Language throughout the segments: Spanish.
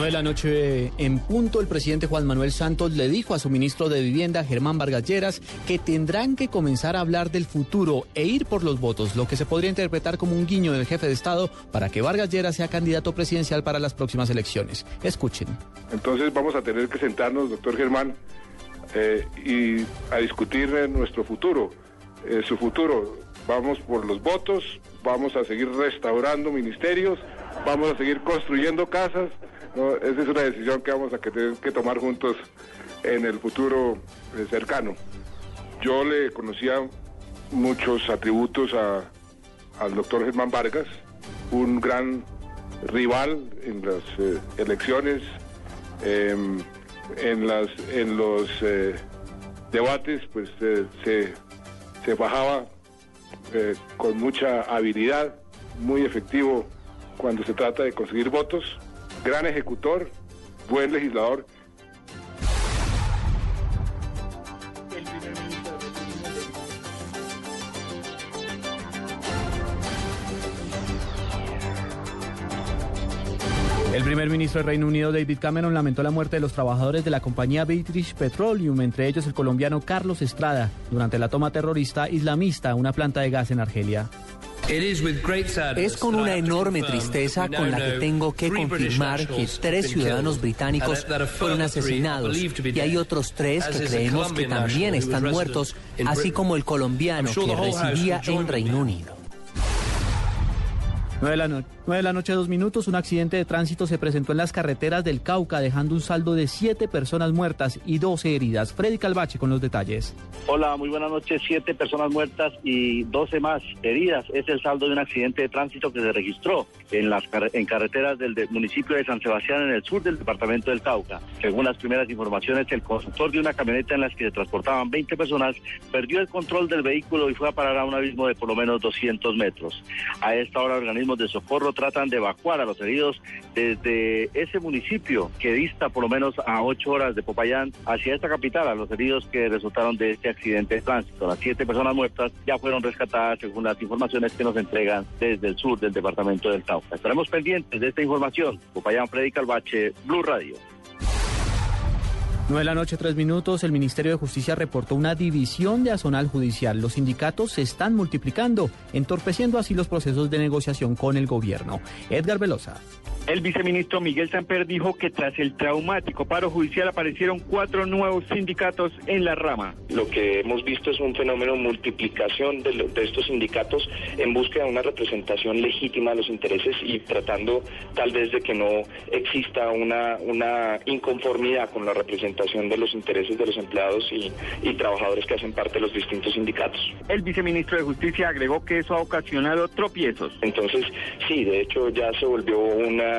9 de la noche en punto, el presidente Juan Manuel Santos le dijo a su ministro de Vivienda, Germán Vargas Lleras, que tendrán que comenzar a hablar del futuro e ir por los votos, lo que se podría interpretar como un guiño del jefe de Estado para que Vargas Lleras sea candidato presidencial para las próximas elecciones. Escuchen. Entonces vamos a tener que sentarnos, doctor Germán, eh, y a discutir nuestro futuro, eh, su futuro. Vamos por los votos, vamos a seguir restaurando ministerios, vamos a seguir construyendo casas esa es una decisión que vamos a tener que tomar juntos en el futuro eh, cercano. Yo le conocía muchos atributos al doctor Germán Vargas, un gran rival en las eh, elecciones, em, en, las, en los eh, debates, pues se bajaba con mucha habilidad, muy efectivo cuando se trata de conseguir votos gran ejecutor, buen legislador. El primer ministro del Reino Unido, David Cameron, lamentó la muerte de los trabajadores de la compañía British Petroleum, entre ellos el colombiano Carlos Estrada, durante la toma terrorista islamista a una planta de gas en Argelia. Es con una enorme tristeza con la que tengo que confirmar que tres ciudadanos británicos fueron asesinados y hay otros tres que creemos que también están muertos, así como el colombiano que residía en Reino Unido. 9 de, la de la noche, dos minutos, un accidente de tránsito se presentó en las carreteras del Cauca, dejando un saldo de siete personas muertas y 12 heridas. Freddy Calvache con los detalles. Hola, muy buenas noches. Siete personas muertas y 12 más heridas. Es el saldo de un accidente de tránsito que se registró en las en carreteras del, municipio de San Sebastián, en el sur del departamento del Cauca. Según las primeras informaciones, el conductor de una camioneta en la que se transportaban 20 personas perdió el control del vehículo y fue a parar a un abismo de por lo menos 200 metros. A esta hora, organismos de socorro tratan de evacuar a los heridos desde ese municipio que dista por lo menos a ocho horas de Popayán hacia esta capital, a los heridos que resultaron de este accidente de tránsito. Las siete personas muertas ya fueron rescatadas según las informaciones que nos entregan desde el sur del departamento del Cauca. Estaremos pendientes de esta información. Popayán, Freddy Calvache, Blue Radio. 9 de la noche, tres minutos. El Ministerio de Justicia reportó una división de azonal judicial. Los sindicatos se están multiplicando, entorpeciendo así los procesos de negociación con el gobierno. Edgar Velosa. El viceministro Miguel Samper dijo que tras el traumático paro judicial aparecieron cuatro nuevos sindicatos en la rama. Lo que hemos visto es un fenómeno de multiplicación de, estos sindicatos en búsqueda de una representación legítima de los intereses y tratando tal vez de que no exista una, una inconformidad con la representación de los intereses de los empleados y, y trabajadores que hacen parte de los distintos sindicatos. El viceministro de Justicia agregó que eso ha ocasionado tropiezos. Entonces, sí, de hecho ya se volvió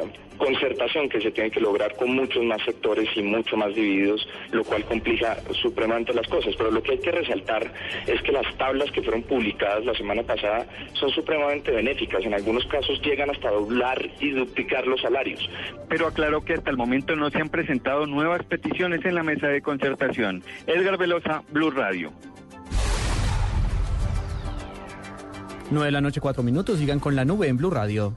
una concertación que se tiene que lograr con muchos más sectores y mucho más divididos, lo cual complica supremamente las cosas. Pero lo que hay que resaltar es que las tablas que fueron publicadas la semana pasada son supremamente benéficas. En algunos casos llegan hasta doblar y duplicar los salarios. Pero aclaró que hasta el momento no se han presentado nuevas peticiones en la mesa de concertación. Edgar Velosa, Blue Radio. 9 de la noche, 4 minutos. Sigan con la nube en Blue Radio.